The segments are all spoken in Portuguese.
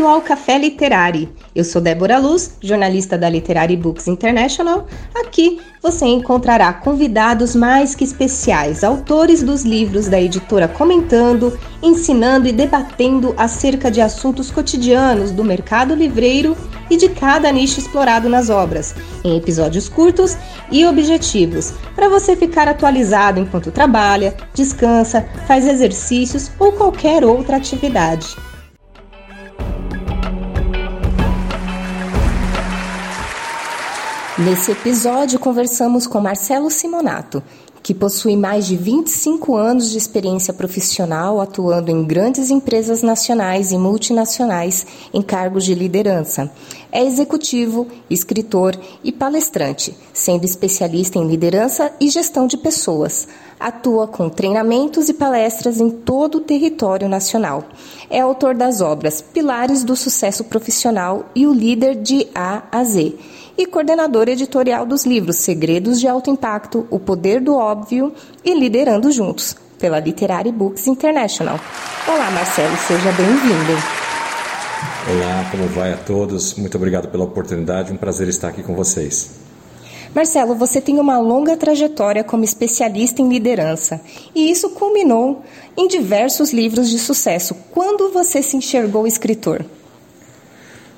Bem-vindo ao Café Literário. Eu sou Débora Luz, jornalista da Literary Books International. Aqui você encontrará convidados mais que especiais, autores dos livros da editora comentando, ensinando e debatendo acerca de assuntos cotidianos do mercado livreiro e de cada nicho explorado nas obras, em episódios curtos e objetivos, para você ficar atualizado enquanto trabalha, descansa, faz exercícios ou qualquer outra atividade. Nesse episódio, conversamos com Marcelo Simonato, que possui mais de 25 anos de experiência profissional atuando em grandes empresas nacionais e multinacionais em cargos de liderança. É executivo, escritor e palestrante, sendo especialista em liderança e gestão de pessoas. Atua com treinamentos e palestras em todo o território nacional. É autor das obras Pilares do Sucesso Profissional e O Líder de A a Z e coordenadora editorial dos livros Segredos de Alto Impacto, O Poder do Óbvio e Liderando Juntos, pela Literary Books International. Olá, Marcelo, seja bem-vindo. Olá, como vai a todos? Muito obrigado pela oportunidade, um prazer estar aqui com vocês. Marcelo, você tem uma longa trajetória como especialista em liderança e isso culminou em diversos livros de sucesso. Quando você se enxergou escritor?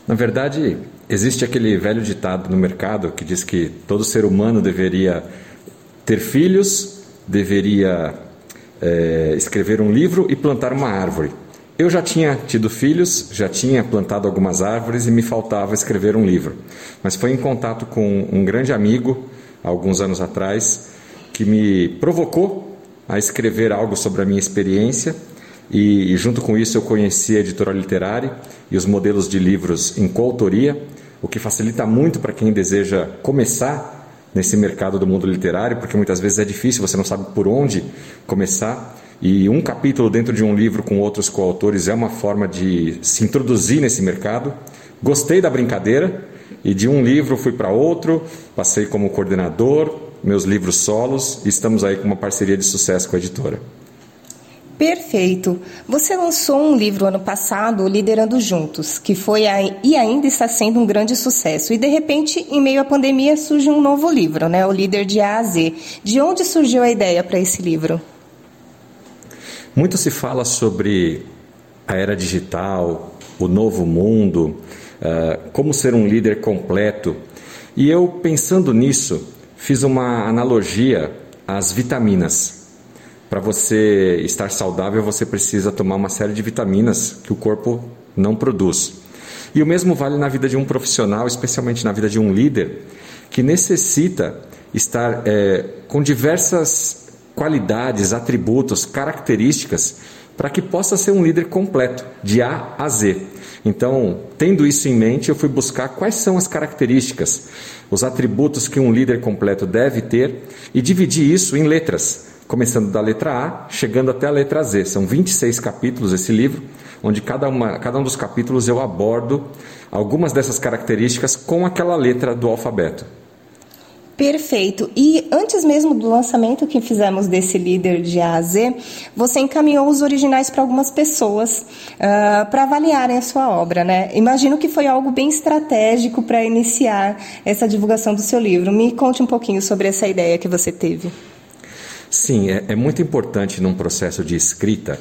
Na verdade, Existe aquele velho ditado no mercado que diz que todo ser humano deveria ter filhos, deveria é, escrever um livro e plantar uma árvore. Eu já tinha tido filhos, já tinha plantado algumas árvores e me faltava escrever um livro. Mas foi em contato com um grande amigo, alguns anos atrás, que me provocou a escrever algo sobre a minha experiência e, junto com isso, eu conheci a editora literária e os modelos de livros em coautoria o que facilita muito para quem deseja começar nesse mercado do mundo literário, porque muitas vezes é difícil, você não sabe por onde começar. E um capítulo dentro de um livro com outros coautores é uma forma de se introduzir nesse mercado. Gostei da brincadeira e de um livro fui para outro, passei como coordenador, meus livros solos e estamos aí com uma parceria de sucesso com a editora. Perfeito. Você lançou um livro ano passado, Liderando Juntos, que foi e ainda está sendo um grande sucesso. E de repente, em meio à pandemia, surge um novo livro, né? O Líder de A a Z. De onde surgiu a ideia para esse livro? Muito se fala sobre a era digital, o novo mundo, uh, como ser um líder completo. E eu, pensando nisso, fiz uma analogia às vitaminas. Para você estar saudável, você precisa tomar uma série de vitaminas que o corpo não produz. E o mesmo vale na vida de um profissional, especialmente na vida de um líder, que necessita estar é, com diversas qualidades, atributos, características, para que possa ser um líder completo, de A a Z. Então, tendo isso em mente, eu fui buscar quais são as características, os atributos que um líder completo deve ter e dividir isso em letras começando da letra A, chegando até a letra Z. São 26 capítulos esse livro, onde cada, uma, cada um dos capítulos eu abordo algumas dessas características com aquela letra do alfabeto. Perfeito. E antes mesmo do lançamento que fizemos desse líder de A a Z, você encaminhou os originais para algumas pessoas uh, para avaliarem a sua obra, né? Imagino que foi algo bem estratégico para iniciar essa divulgação do seu livro. Me conte um pouquinho sobre essa ideia que você teve. Sim, é, é muito importante num processo de escrita,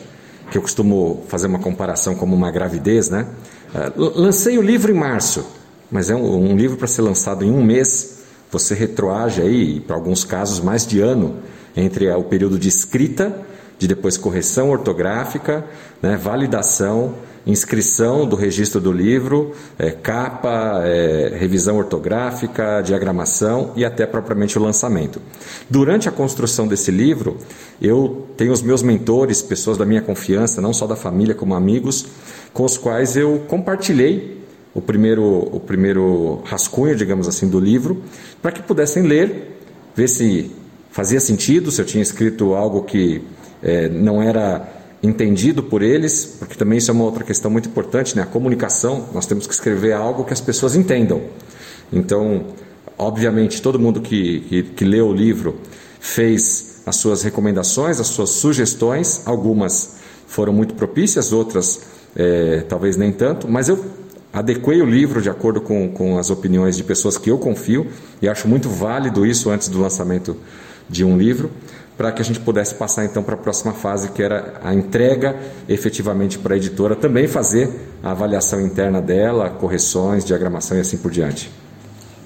que eu costumo fazer uma comparação como uma gravidez, né? Uh, lancei o livro em março, mas é um, um livro para ser lançado em um mês. Você retroage aí, para alguns casos, mais de ano entre o período de escrita, de depois correção ortográfica, né, validação inscrição do registro do livro, é, capa, é, revisão ortográfica, diagramação e até propriamente o lançamento. Durante a construção desse livro, eu tenho os meus mentores, pessoas da minha confiança, não só da família como amigos, com os quais eu compartilhei o primeiro, o primeiro rascunho, digamos assim, do livro, para que pudessem ler, ver se fazia sentido, se eu tinha escrito algo que é, não era entendido por eles, porque também isso é uma outra questão muito importante, né? A comunicação, nós temos que escrever algo que as pessoas entendam. Então, obviamente, todo mundo que, que, que leu o livro fez as suas recomendações, as suas sugestões, algumas foram muito propícias, outras é, talvez nem tanto, mas eu adequei o livro de acordo com, com as opiniões de pessoas que eu confio e acho muito válido isso antes do lançamento de um livro, para que a gente pudesse passar então para a próxima fase, que era a entrega efetivamente para a editora, também fazer a avaliação interna dela, correções, diagramação e assim por diante.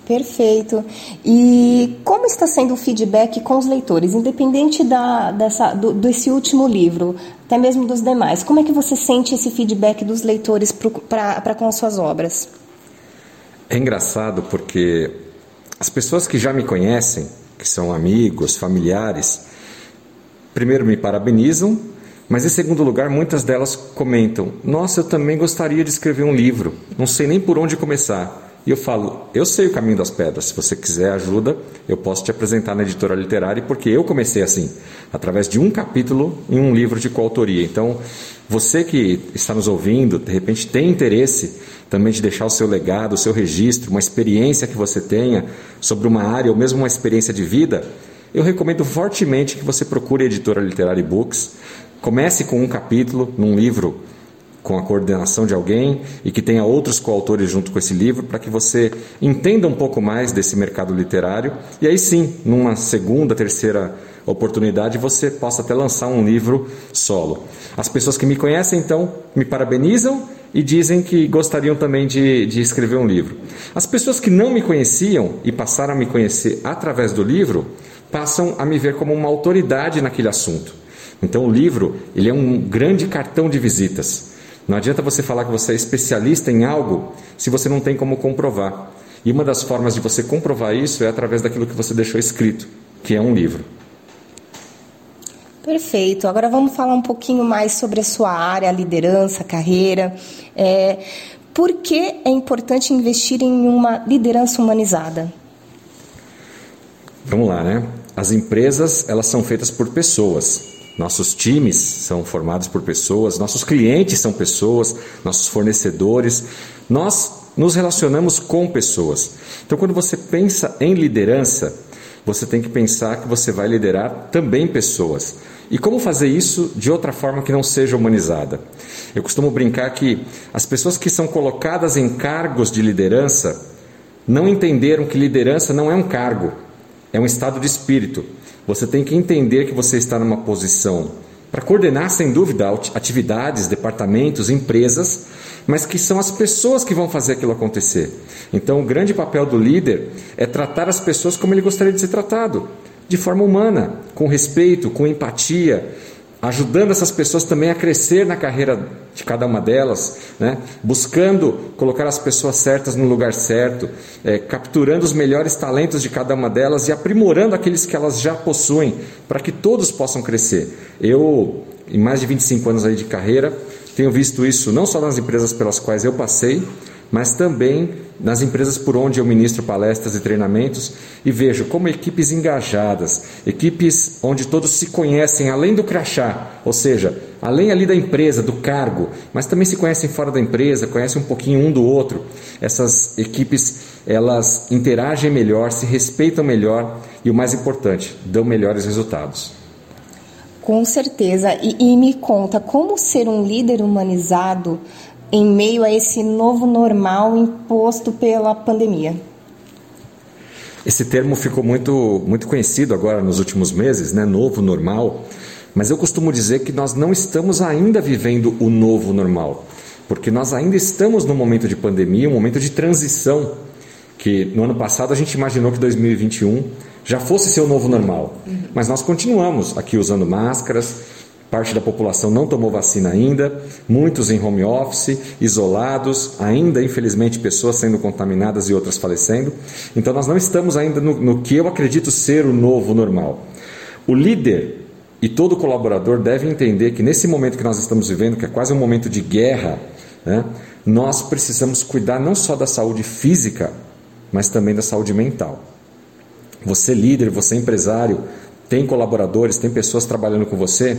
Perfeito. E como está sendo o feedback com os leitores, independente da, dessa, do, desse último livro, até mesmo dos demais? Como é que você sente esse feedback dos leitores para com as suas obras? É engraçado porque as pessoas que já me conhecem, que são amigos, familiares, primeiro me parabenizam, mas em segundo lugar, muitas delas comentam: Nossa, eu também gostaria de escrever um livro, não sei nem por onde começar. E eu falo, eu sei o caminho das pedras. Se você quiser ajuda, eu posso te apresentar na editora literária, porque eu comecei assim, através de um capítulo em um livro de coautoria. Então, você que está nos ouvindo, de repente tem interesse também de deixar o seu legado, o seu registro, uma experiência que você tenha sobre uma área ou mesmo uma experiência de vida, eu recomendo fortemente que você procure a editora Literária Books. Comece com um capítulo num livro com a coordenação de alguém e que tenha outros coautores junto com esse livro para que você entenda um pouco mais desse mercado literário e aí sim, numa segunda, terceira oportunidade, você possa até lançar um livro solo. As pessoas que me conhecem, então, me parabenizam e dizem que gostariam também de, de escrever um livro. As pessoas que não me conheciam e passaram a me conhecer através do livro, passam a me ver como uma autoridade naquele assunto. Então o livro, ele é um grande cartão de visitas. Não adianta você falar que você é especialista em algo se você não tem como comprovar. E uma das formas de você comprovar isso é através daquilo que você deixou escrito, que é um livro. Perfeito. Agora vamos falar um pouquinho mais sobre a sua área, a liderança, a carreira. É, por que é importante investir em uma liderança humanizada? Vamos lá, né? As empresas elas são feitas por pessoas. Nossos times são formados por pessoas, nossos clientes são pessoas, nossos fornecedores. Nós nos relacionamos com pessoas. Então, quando você pensa em liderança, você tem que pensar que você vai liderar também pessoas. E como fazer isso de outra forma que não seja humanizada? Eu costumo brincar que as pessoas que são colocadas em cargos de liderança não entenderam que liderança não é um cargo, é um estado de espírito. Você tem que entender que você está numa posição para coordenar, sem dúvida, atividades, departamentos, empresas, mas que são as pessoas que vão fazer aquilo acontecer. Então, o grande papel do líder é tratar as pessoas como ele gostaria de ser tratado, de forma humana, com respeito, com empatia, ajudando essas pessoas também a crescer na carreira de cada uma delas, né? buscando colocar as pessoas certas no lugar certo, é, capturando os melhores talentos de cada uma delas e aprimorando aqueles que elas já possuem, para que todos possam crescer. Eu, em mais de 25 anos aí de carreira, tenho visto isso não só nas empresas pelas quais eu passei, mas também nas empresas por onde eu ministro palestras e treinamentos e vejo como equipes engajadas, equipes onde todos se conhecem além do crachá, ou seja, além ali da empresa, do cargo, mas também se conhecem fora da empresa, conhecem um pouquinho um do outro. Essas equipes, elas interagem melhor, se respeitam melhor e o mais importante, dão melhores resultados. Com certeza. E, e me conta, como ser um líder humanizado em meio a esse novo normal imposto pela pandemia? Esse termo ficou muito, muito conhecido agora nos últimos meses, né? Novo normal. Mas eu costumo dizer que nós não estamos ainda vivendo o novo normal, porque nós ainda estamos no momento de pandemia, um momento de transição, que no ano passado a gente imaginou que 2021 já fosse ser o novo normal. Uhum. Mas nós continuamos aqui usando máscaras, Parte da população não tomou vacina ainda, muitos em home office, isolados, ainda infelizmente pessoas sendo contaminadas e outras falecendo. Então nós não estamos ainda no, no que eu acredito ser o novo normal. O líder e todo colaborador deve entender que nesse momento que nós estamos vivendo, que é quase um momento de guerra, né, nós precisamos cuidar não só da saúde física, mas também da saúde mental. Você líder, você empresário, tem colaboradores, tem pessoas trabalhando com você,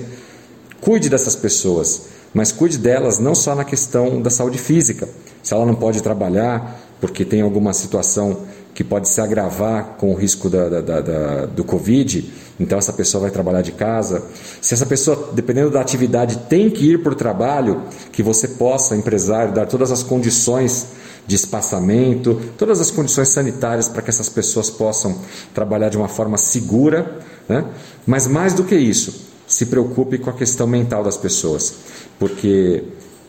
Cuide dessas pessoas, mas cuide delas não só na questão da saúde física. Se ela não pode trabalhar porque tem alguma situação que pode se agravar com o risco da, da, da, do Covid, então essa pessoa vai trabalhar de casa. Se essa pessoa, dependendo da atividade, tem que ir para o trabalho, que você possa, empresário, dar todas as condições de espaçamento, todas as condições sanitárias para que essas pessoas possam trabalhar de uma forma segura. Né? Mas mais do que isso, se preocupe com a questão mental das pessoas, porque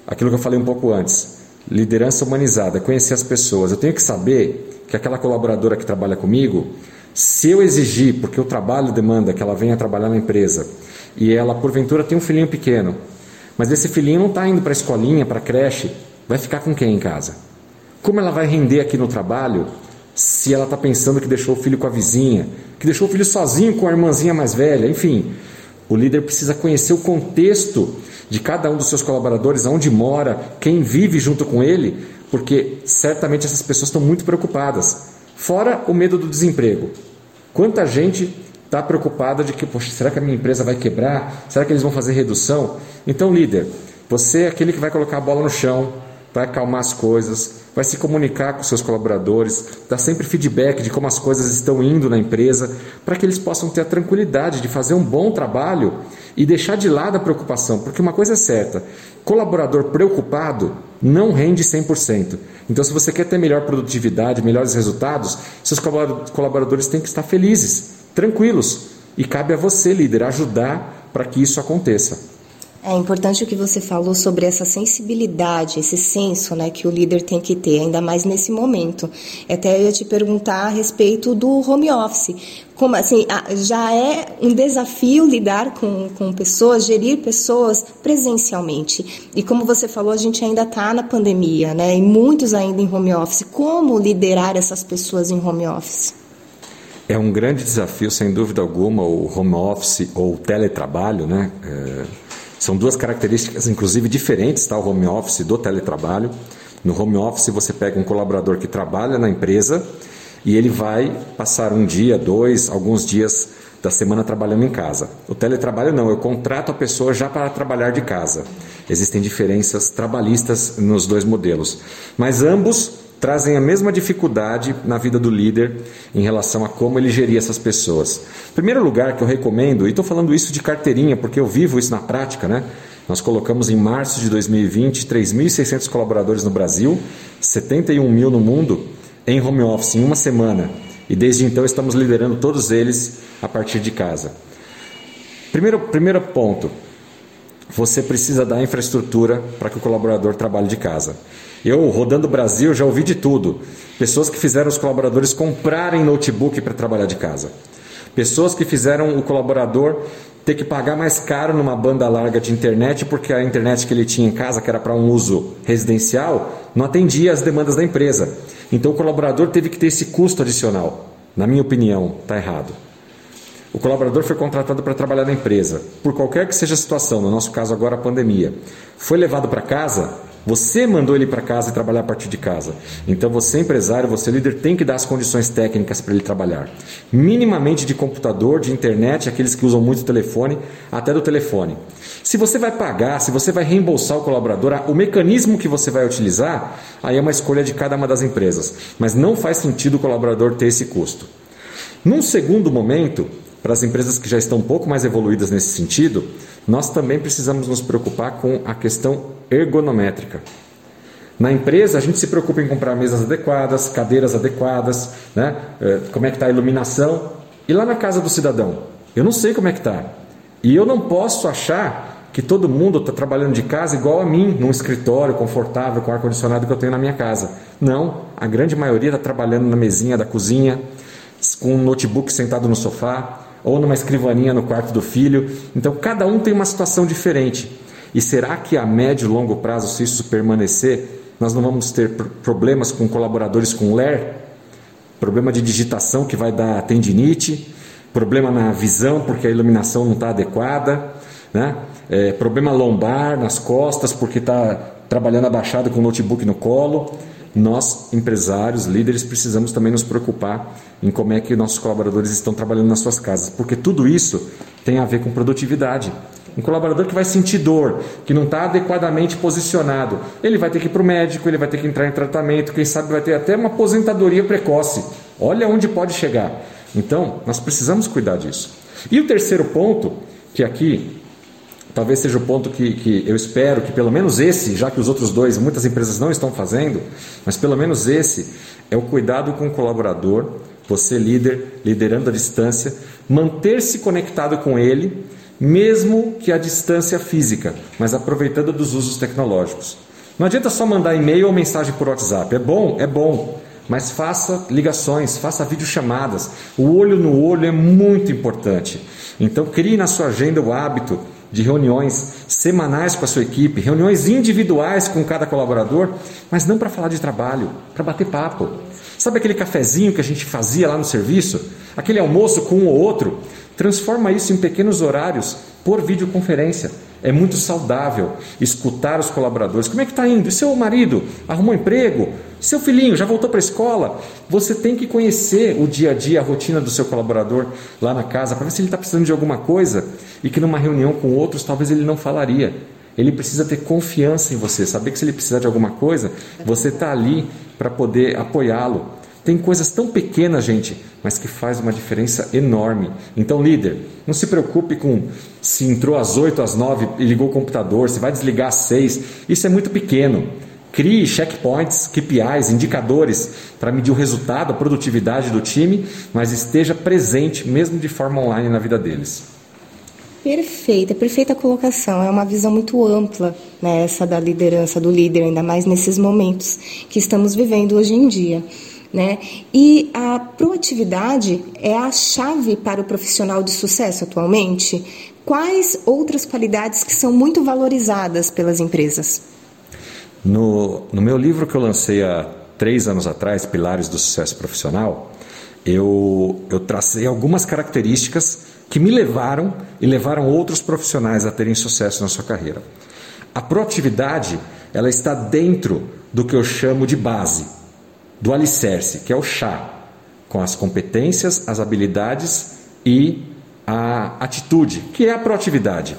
aquilo que eu falei um pouco antes, liderança humanizada, conhecer as pessoas. Eu tenho que saber que aquela colaboradora que trabalha comigo, se eu exigir, porque o trabalho demanda que ela venha trabalhar na empresa, e ela porventura tem um filhinho pequeno, mas esse filhinho não está indo para a escolinha, para a creche, vai ficar com quem em casa? Como ela vai render aqui no trabalho se ela está pensando que deixou o filho com a vizinha, que deixou o filho sozinho com a irmãzinha mais velha, enfim. O líder precisa conhecer o contexto de cada um dos seus colaboradores, aonde mora, quem vive junto com ele, porque certamente essas pessoas estão muito preocupadas. Fora o medo do desemprego. Quanta gente está preocupada de que, poxa, será que a minha empresa vai quebrar? Será que eles vão fazer redução? Então, líder, você é aquele que vai colocar a bola no chão, vai acalmar as coisas, vai se comunicar com seus colaboradores, dar sempre feedback de como as coisas estão indo na empresa, para que eles possam ter a tranquilidade de fazer um bom trabalho e deixar de lado a preocupação, porque uma coisa é certa, colaborador preocupado não rende 100%. Então, se você quer ter melhor produtividade, melhores resultados, seus colaboradores têm que estar felizes, tranquilos. E cabe a você, líder, ajudar para que isso aconteça. É importante o que você falou sobre essa sensibilidade, esse senso né, que o líder tem que ter, ainda mais nesse momento. Até eu ia te perguntar a respeito do home office. Como assim, já é um desafio lidar com, com pessoas, gerir pessoas presencialmente. E como você falou, a gente ainda está na pandemia, né? E muitos ainda em home office. Como liderar essas pessoas em home office? É um grande desafio, sem dúvida alguma, o home office ou o teletrabalho, né? É são duas características, inclusive, diferentes, tá? o home office do teletrabalho. No home office, você pega um colaborador que trabalha na empresa e ele vai passar um dia, dois, alguns dias da semana trabalhando em casa. O teletrabalho não, eu contrato a pessoa já para trabalhar de casa. Existem diferenças trabalhistas nos dois modelos, mas ambos trazem a mesma dificuldade na vida do líder em relação a como ele gerir essas pessoas. Primeiro lugar que eu recomendo, e estou falando isso de carteirinha porque eu vivo isso na prática, né? Nós colocamos em março de 2020 3.600 colaboradores no Brasil, 71 mil no mundo, em home office em uma semana. E desde então estamos liderando todos eles a partir de casa. Primeiro, primeiro ponto, você precisa dar infraestrutura para que o colaborador trabalhe de casa. Eu, rodando o Brasil, já ouvi de tudo. Pessoas que fizeram os colaboradores comprarem notebook para trabalhar de casa. Pessoas que fizeram o colaborador ter que pagar mais caro numa banda larga de internet porque a internet que ele tinha em casa, que era para um uso residencial, não atendia às demandas da empresa. Então o colaborador teve que ter esse custo adicional. Na minha opinião, está errado. O colaborador foi contratado para trabalhar na empresa, por qualquer que seja a situação, no nosso caso agora a pandemia. Foi levado para casa, você mandou ele para casa e trabalhar a partir de casa. Então você, empresário, você líder, tem que dar as condições técnicas para ele trabalhar. Minimamente de computador, de internet, aqueles que usam muito o telefone, até do telefone. Se você vai pagar, se você vai reembolsar o colaborador, o mecanismo que você vai utilizar, aí é uma escolha de cada uma das empresas. Mas não faz sentido o colaborador ter esse custo. Num segundo momento, para as empresas que já estão um pouco mais evoluídas nesse sentido, nós também precisamos nos preocupar com a questão ergonométrica. Na empresa, a gente se preocupa em comprar mesas adequadas, cadeiras adequadas, né? É, como é que está a iluminação. E lá na casa do cidadão, eu não sei como é que está. E eu não posso achar que todo mundo está trabalhando de casa igual a mim, num escritório confortável, com ar-condicionado que eu tenho na minha casa. Não, a grande maioria está trabalhando na mesinha da cozinha, com um notebook sentado no sofá, ou numa escrivaninha no quarto do filho. Então, cada um tem uma situação diferente. E será que a médio e longo prazo, se isso permanecer, nós não vamos ter problemas com colaboradores com LER? Problema de digitação que vai dar tendinite, problema na visão porque a iluminação não está adequada, né? É, problema lombar nas costas porque está trabalhando abaixado com o notebook no colo nós, empresários, líderes, precisamos também nos preocupar em como é que nossos colaboradores estão trabalhando nas suas casas, porque tudo isso tem a ver com produtividade. Um colaborador que vai sentir dor, que não está adequadamente posicionado, ele vai ter que ir para o médico, ele vai ter que entrar em tratamento, quem sabe vai ter até uma aposentadoria precoce, Olha onde pode chegar. Então, nós precisamos cuidar disso. E o terceiro ponto, que aqui talvez seja o ponto que, que eu espero que pelo menos esse, já que os outros dois muitas empresas não estão fazendo, mas pelo menos esse é o cuidado com o colaborador, você líder, liderando a distância, manter-se conectado com ele, mesmo que a distância física, mas aproveitando dos usos tecnológicos. Não adianta só mandar e-mail ou mensagem por WhatsApp. É bom, é bom, mas faça ligações, faça videochamadas. O olho no olho é muito importante. Então crie na sua agenda o hábito de reuniões semanais com a sua equipe, reuniões individuais com cada colaborador, mas não para falar de trabalho, para bater papo. Sabe aquele cafezinho que a gente fazia lá no serviço? Aquele almoço com um ou outro? Transforma isso em pequenos horários por videoconferência. É muito saudável escutar os colaboradores. Como é que está indo? E seu marido arrumou emprego? Seu filhinho já voltou para a escola? Você tem que conhecer o dia a dia, a rotina do seu colaborador lá na casa, para ver se ele está precisando de alguma coisa e que numa reunião com outros talvez ele não falaria. Ele precisa ter confiança em você, saber que se ele precisar de alguma coisa, você está ali para poder apoiá-lo. Tem coisas tão pequenas, gente, mas que faz uma diferença enorme. Então, líder, não se preocupe com se entrou às 8, às 9 e ligou o computador, se vai desligar às 6. Isso é muito pequeno. Crie checkpoints, KPIs, indicadores para medir o resultado, a produtividade do time, mas esteja presente, mesmo de forma online, na vida deles. Perfeita, perfeita colocação. É uma visão muito ampla, né, essa da liderança do líder, ainda mais nesses momentos que estamos vivendo hoje em dia. Né? E a proatividade é a chave para o profissional de sucesso atualmente. Quais outras qualidades que são muito valorizadas pelas empresas? No, no meu livro que eu lancei há três anos atrás, Pilares do Sucesso Profissional, eu, eu tracei algumas características que me levaram e levaram outros profissionais a terem sucesso na sua carreira. A proatividade ela está dentro do que eu chamo de base do alicerce, que é o chá, com as competências, as habilidades e a atitude, que é a proatividade.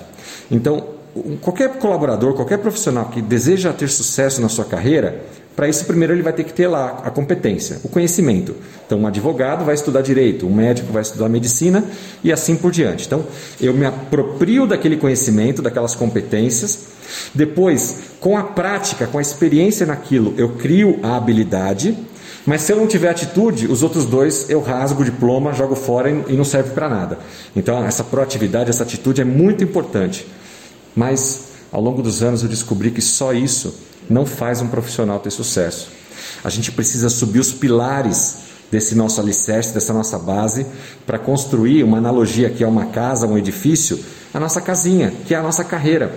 Então, qualquer colaborador, qualquer profissional que deseja ter sucesso na sua carreira, para isso primeiro ele vai ter que ter lá a competência, o conhecimento. Então, um advogado vai estudar direito, um médico vai estudar medicina e assim por diante. Então, eu me aproprio daquele conhecimento, daquelas competências. Depois, com a prática, com a experiência naquilo, eu crio a habilidade mas se eu não tiver atitude, os outros dois eu rasgo o diploma, jogo fora e não serve para nada. Então, essa proatividade, essa atitude é muito importante. Mas, ao longo dos anos, eu descobri que só isso não faz um profissional ter sucesso. A gente precisa subir os pilares desse nosso alicerce, dessa nossa base, para construir uma analogia que é uma casa, um edifício, a nossa casinha, que é a nossa carreira.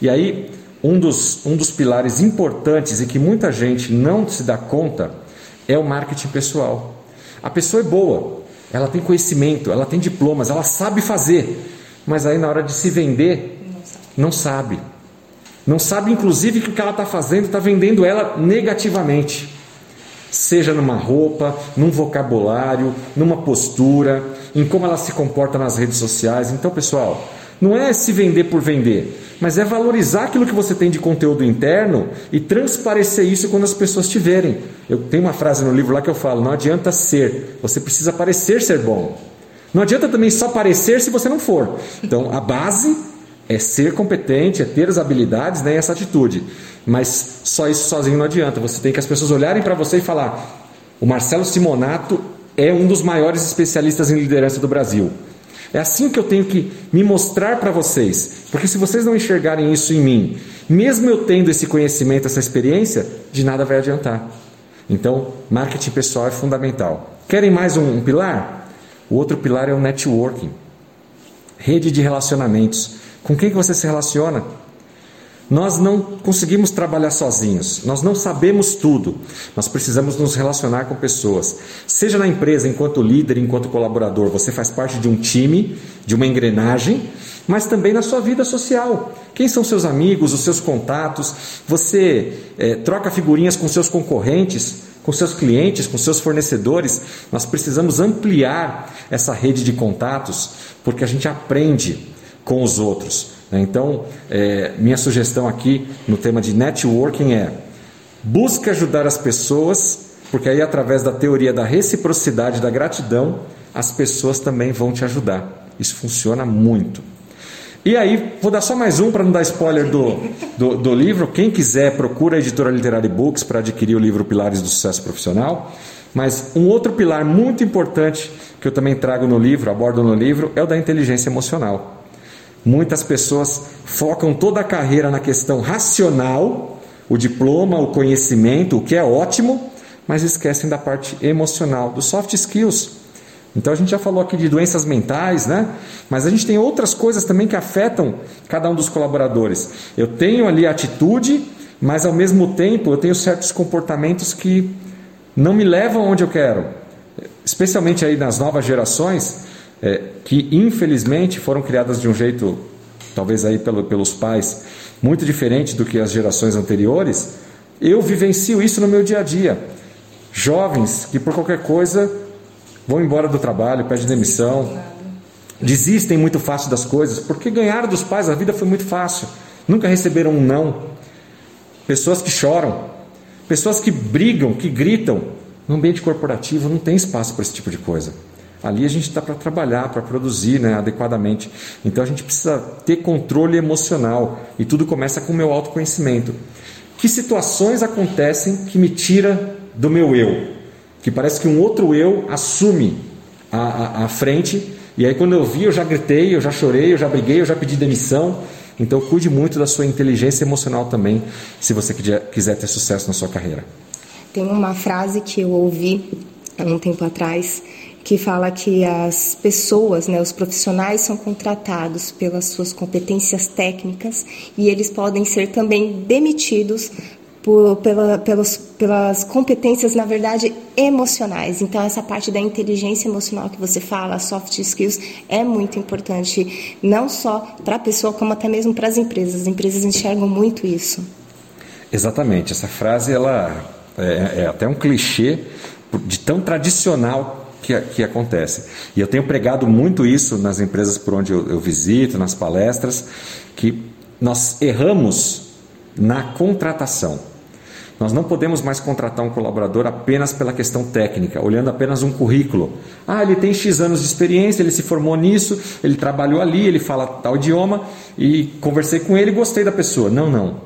E aí, um dos, um dos pilares importantes e que muita gente não se dá conta é o marketing pessoal. A pessoa é boa, ela tem conhecimento, ela tem diplomas, ela sabe fazer, mas aí na hora de se vender, não sabe. Não sabe, inclusive, que o que ela está fazendo está vendendo ela negativamente. Seja numa roupa, num vocabulário, numa postura, em como ela se comporta nas redes sociais. Então, pessoal, não é se vender por vender, mas é valorizar aquilo que você tem de conteúdo interno e transparecer isso quando as pessoas te verem. Eu tenho uma frase no livro lá que eu falo: não adianta ser, você precisa parecer ser bom. Não adianta também só parecer se você não for. Então a base é ser competente, é ter as habilidades né, e essa atitude. Mas só isso sozinho não adianta. Você tem que as pessoas olharem para você e falar: o Marcelo Simonato é um dos maiores especialistas em liderança do Brasil. É assim que eu tenho que me mostrar para vocês, porque se vocês não enxergarem isso em mim, mesmo eu tendo esse conhecimento, essa experiência, de nada vai adiantar. Então, marketing pessoal é fundamental. Querem mais um, um pilar? O outro pilar é o networking rede de relacionamentos. Com quem que você se relaciona? Nós não conseguimos trabalhar sozinhos, nós não sabemos tudo, nós precisamos nos relacionar com pessoas. Seja na empresa, enquanto líder, enquanto colaborador, você faz parte de um time, de uma engrenagem, mas também na sua vida social. Quem são seus amigos, os seus contatos? Você é, troca figurinhas com seus concorrentes, com seus clientes, com seus fornecedores. Nós precisamos ampliar essa rede de contatos, porque a gente aprende com os outros. Né? Então, é, minha sugestão aqui no tema de networking é busque ajudar as pessoas porque aí, através da teoria da reciprocidade, da gratidão, as pessoas também vão te ajudar. Isso funciona muito. E aí, vou dar só mais um para não dar spoiler do, do, do, livro. Quem quiser, procura a editora Literary Books para adquirir o livro Pilares do Sucesso Profissional. Mas um outro pilar muito importante que eu também trago no livro, abordo no livro, é o da inteligência emocional. Muitas pessoas focam toda a carreira na questão racional, o diploma, o conhecimento, o que é ótimo, mas esquecem da parte emocional, dos soft skills. Então a gente já falou aqui de doenças mentais, né? Mas a gente tem outras coisas também que afetam cada um dos colaboradores. Eu tenho ali atitude, mas ao mesmo tempo eu tenho certos comportamentos que não me levam onde eu quero. Especialmente aí nas novas gerações, é, que infelizmente foram criadas de um jeito, talvez aí pelo, pelos pais, muito diferente do que as gerações anteriores. Eu vivencio isso no meu dia a dia. Jovens que por qualquer coisa vão embora do trabalho, pedem demissão, desistem muito fácil das coisas, porque ganharam dos pais, a vida foi muito fácil, nunca receberam um não. Pessoas que choram, pessoas que brigam, que gritam. No ambiente corporativo não tem espaço para esse tipo de coisa. Ali a gente está para trabalhar, para produzir né, adequadamente. Então a gente precisa ter controle emocional e tudo começa com o meu autoconhecimento. Que situações acontecem que me tira do meu eu? que parece que um outro eu assume a, a, a, frente, e aí quando eu vi, eu já gritei, eu já chorei, eu já briguei, eu já pedi demissão. Então cuide muito da sua inteligência emocional também, se você quiser ter sucesso na sua carreira. Tem uma frase que eu ouvi há um tempo atrás que fala que as pessoas, né, os profissionais são contratados pelas suas competências técnicas e eles podem ser também demitidos por, pela, pelas, pelas competências, na verdade, emocionais. Então, essa parte da inteligência emocional que você fala, soft skills, é muito importante, não só para a pessoa, como até mesmo para as empresas. As empresas enxergam muito isso. Exatamente. Essa frase ela é, é até um clichê de tão tradicional que, que, acontece. E eu tenho pregado muito isso nas empresas por onde eu, eu visito, nas palestras, que nós erramos na contratação. Nós não podemos mais contratar um colaborador apenas pela questão técnica, olhando apenas um currículo. Ah, ele tem X anos de experiência, ele se formou nisso, ele trabalhou ali, ele fala tal idioma e conversei com ele e gostei da pessoa. Não, não.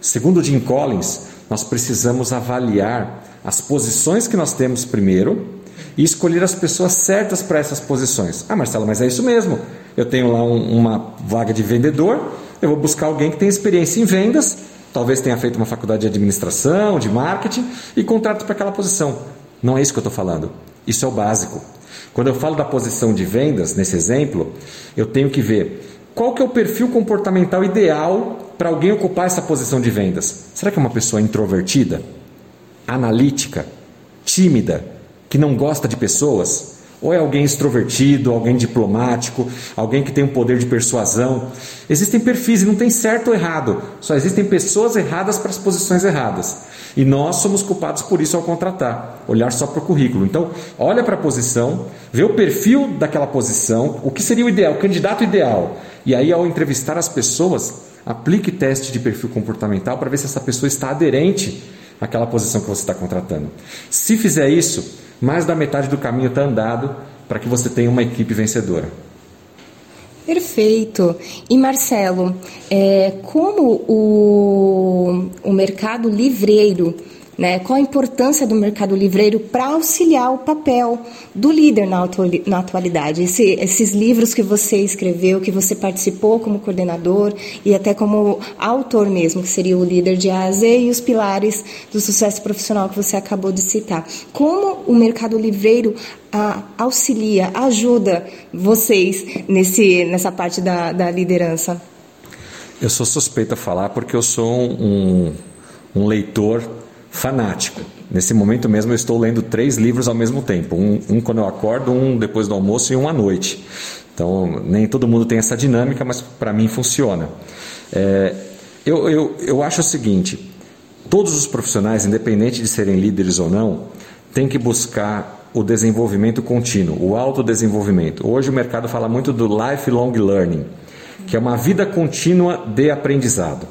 Segundo Jim Collins, nós precisamos avaliar as posições que nós temos primeiro e escolher as pessoas certas para essas posições. Ah, Marcelo, mas é isso mesmo. Eu tenho lá um, uma vaga de vendedor, eu vou buscar alguém que tem experiência em vendas talvez tenha feito uma faculdade de administração, de marketing e contrato para aquela posição. Não é isso que eu estou falando. Isso é o básico. Quando eu falo da posição de vendas, nesse exemplo, eu tenho que ver qual que é o perfil comportamental ideal para alguém ocupar essa posição de vendas. Será que é uma pessoa introvertida, analítica, tímida, que não gosta de pessoas? Ou é alguém extrovertido, alguém diplomático, alguém que tem um poder de persuasão. Existem perfis e não tem certo ou errado, só existem pessoas erradas para as posições erradas. E nós somos culpados por isso ao contratar, olhar só para o currículo. Então, olha para a posição, vê o perfil daquela posição, o que seria o ideal, o candidato ideal. E aí, ao entrevistar as pessoas, aplique teste de perfil comportamental para ver se essa pessoa está aderente àquela posição que você está contratando. Se fizer isso, mais da metade do caminho está andado para que você tenha uma equipe vencedora. Perfeito. E Marcelo, é, como o, o mercado livreiro né? Qual a importância do mercado livreiro para auxiliar o papel do líder na, na atualidade? Esse, esses livros que você escreveu, que você participou como coordenador e até como autor mesmo, que seria o líder de A a Z e os pilares do sucesso profissional que você acabou de citar. Como o mercado livreiro a, auxilia, ajuda vocês nesse, nessa parte da, da liderança? Eu sou suspeito a falar porque eu sou um, um leitor fanático. Nesse momento mesmo eu estou lendo três livros ao mesmo tempo. Um, um, quando eu acordo, um depois do almoço e um à noite. Então, nem todo mundo tem essa dinâmica, mas para mim funciona. É, eu, eu, eu acho o seguinte: todos os profissionais, independente de serem líderes ou não, têm que buscar o desenvolvimento contínuo, o autodesenvolvimento. Hoje o mercado fala muito do lifelong learning, que é uma vida contínua de aprendizado.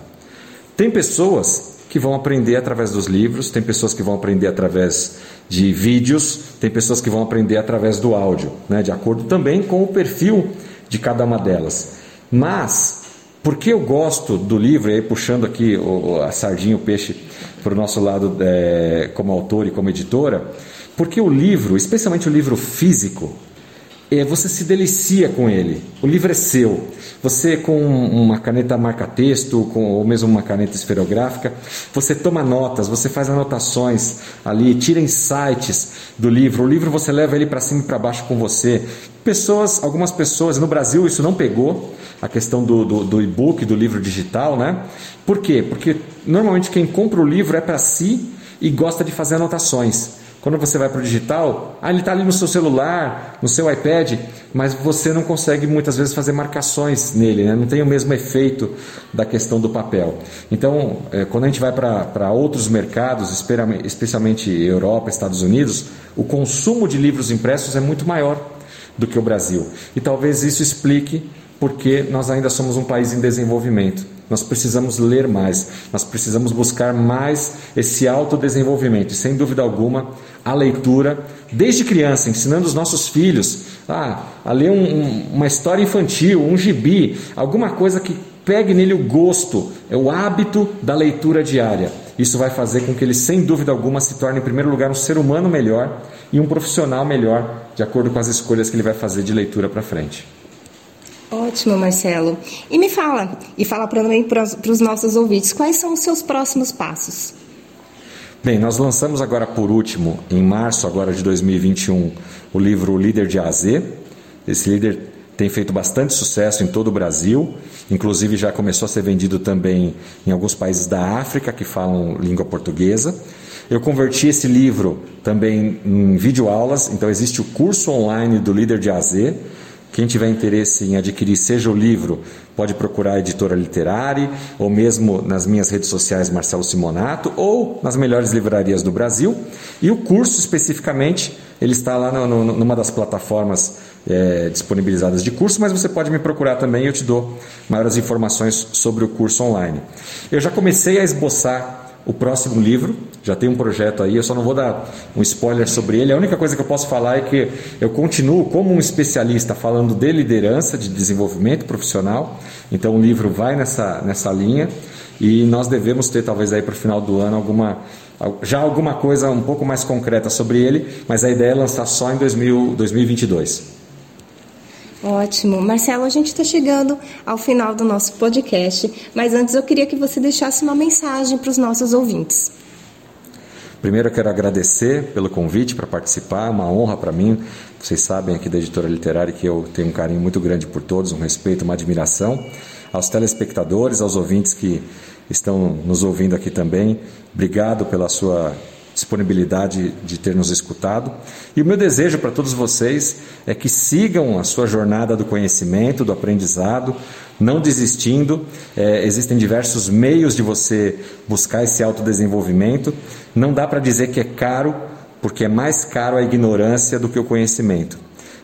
Tem pessoas que vão aprender através dos livros, tem pessoas que vão aprender através de vídeos, tem pessoas que vão aprender através do áudio, né, de acordo também com o perfil de cada uma delas. Mas, porque eu gosto do livro, e aí puxando aqui o, a sardinha, o peixe para o nosso lado é, como autor e como editora, porque o livro, especialmente o livro físico, você se delicia com ele. O livro é seu. Você, com uma caneta marca-texto, ou mesmo uma caneta esferográfica, você toma notas, você faz anotações ali, tira insights do livro. O livro você leva ele para cima e para baixo com você. Pessoas, algumas pessoas, no Brasil isso não pegou, a questão do, do, do e-book, do livro digital, né? Por quê? Porque normalmente quem compra o livro é para si e gosta de fazer anotações. Quando você vai para o digital, ah, ele está ali no seu celular, no seu iPad, mas você não consegue muitas vezes fazer marcações nele, né? não tem o mesmo efeito da questão do papel. Então, é, quando a gente vai para outros mercados, especialmente Europa, Estados Unidos, o consumo de livros impressos é muito maior do que o Brasil. E talvez isso explique porque nós ainda somos um país em desenvolvimento. Nós precisamos ler mais, nós precisamos buscar mais esse autodesenvolvimento. E sem dúvida alguma, a leitura, desde criança, ensinando os nossos filhos ah, a ler um, um, uma história infantil, um gibi, alguma coisa que pegue nele o gosto, é o hábito da leitura diária. Isso vai fazer com que ele, sem dúvida alguma, se torne, em primeiro lugar, um ser humano melhor e um profissional melhor, de acordo com as escolhas que ele vai fazer de leitura para frente. Ótimo, Marcelo. E me fala, e fala também para os nossos ouvintes, quais são os seus próximos passos? Bem, nós lançamos agora por último, em março agora de 2021, o livro Líder de A a Z. Esse líder tem feito bastante sucesso em todo o Brasil, inclusive já começou a ser vendido também em alguns países da África que falam língua portuguesa. Eu converti esse livro também em videoaulas, então existe o curso online do Líder de A a Z, quem tiver interesse em adquirir, seja o livro, pode procurar a editora literária, ou mesmo nas minhas redes sociais Marcelo Simonato, ou nas melhores livrarias do Brasil. E o curso especificamente, ele está lá no, no, numa das plataformas é, disponibilizadas de curso, mas você pode me procurar também e eu te dou maiores informações sobre o curso online. Eu já comecei a esboçar o próximo livro. Já tem um projeto aí, eu só não vou dar um spoiler sobre ele. A única coisa que eu posso falar é que eu continuo como um especialista falando de liderança, de desenvolvimento profissional. Então o livro vai nessa, nessa linha e nós devemos ter talvez aí para o final do ano alguma já alguma coisa um pouco mais concreta sobre ele, mas a ideia é lançar só em 2000, 2022. Ótimo. Marcelo, a gente está chegando ao final do nosso podcast, mas antes eu queria que você deixasse uma mensagem para os nossos ouvintes. Primeiro eu quero agradecer pelo convite para participar, uma honra para mim. Vocês sabem aqui da editora literária que eu tenho um carinho muito grande por todos, um respeito, uma admiração. Aos telespectadores, aos ouvintes que estão nos ouvindo aqui também, obrigado pela sua disponibilidade de ter nos escutado. E o meu desejo para todos vocês é que sigam a sua jornada do conhecimento, do aprendizado, não desistindo. É, existem diversos meios de você buscar esse autodesenvolvimento. Não dá para dizer que é caro, porque é mais caro a ignorância do que o conhecimento.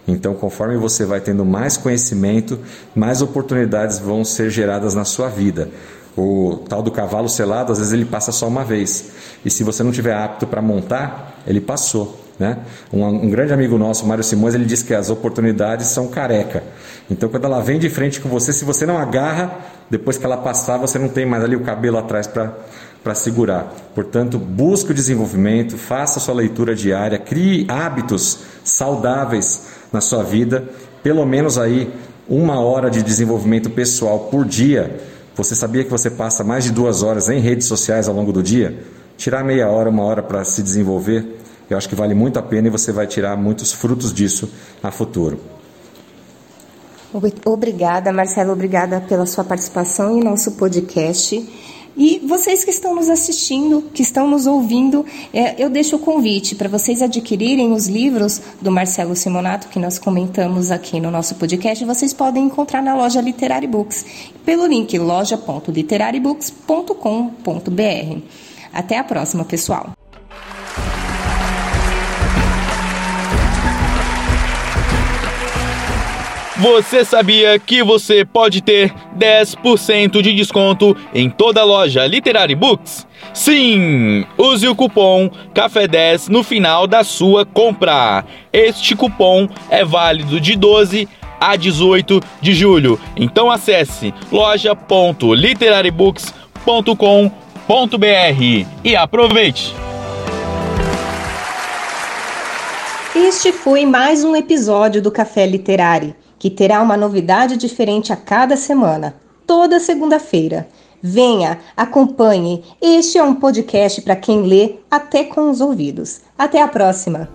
Então, conforme você vai tendo mais conhecimento, mais oportunidades vão ser geradas na sua vida. O tal do cavalo selado, às vezes ele passa só uma vez. E se você não tiver apto para montar, ele passou. Né? Um, um, grande amigo nosso, Mário Simões, ele diz que as oportunidades são careca. Então, quando ela vem de frente com você, se você não agarra, depois que ela passar, você não tem mais ali o cabelo atrás para segurar. Portanto, busque o desenvolvimento, faça a sua leitura diária, crie hábitos saudáveis na sua vida, pelo menos aí uma hora de desenvolvimento pessoal por dia você sabia que você passa mais de duas horas em redes sociais ao longo do dia? Tirar meia hora, uma hora para se desenvolver, eu acho que vale muito a pena e você vai tirar muitos frutos disso a futuro. Obrigada, Marcelo, obrigada pela sua participação em nosso podcast. E vocês que estão nos assistindo, que estão nos ouvindo, é, eu deixo o convite para vocês adquirirem os livros do Marcelo Simonato, que nós comentamos aqui no nosso podcast. Vocês podem encontrar na loja Literary Books, pelo link loja.literarybooks.com.br. Até a próxima, pessoal! Você sabia que você pode ter 10% de desconto em toda a loja Literary Books? Sim! Use o cupom CAFÉ10 no final da sua compra. Este cupom é válido de 12 a 18 de julho. Então acesse loja.literarybooks.com.br e aproveite! Este foi mais um episódio do Café Literário que terá uma novidade diferente a cada semana, toda segunda-feira. Venha, acompanhe. Este é um podcast para quem lê até com os ouvidos. Até a próxima!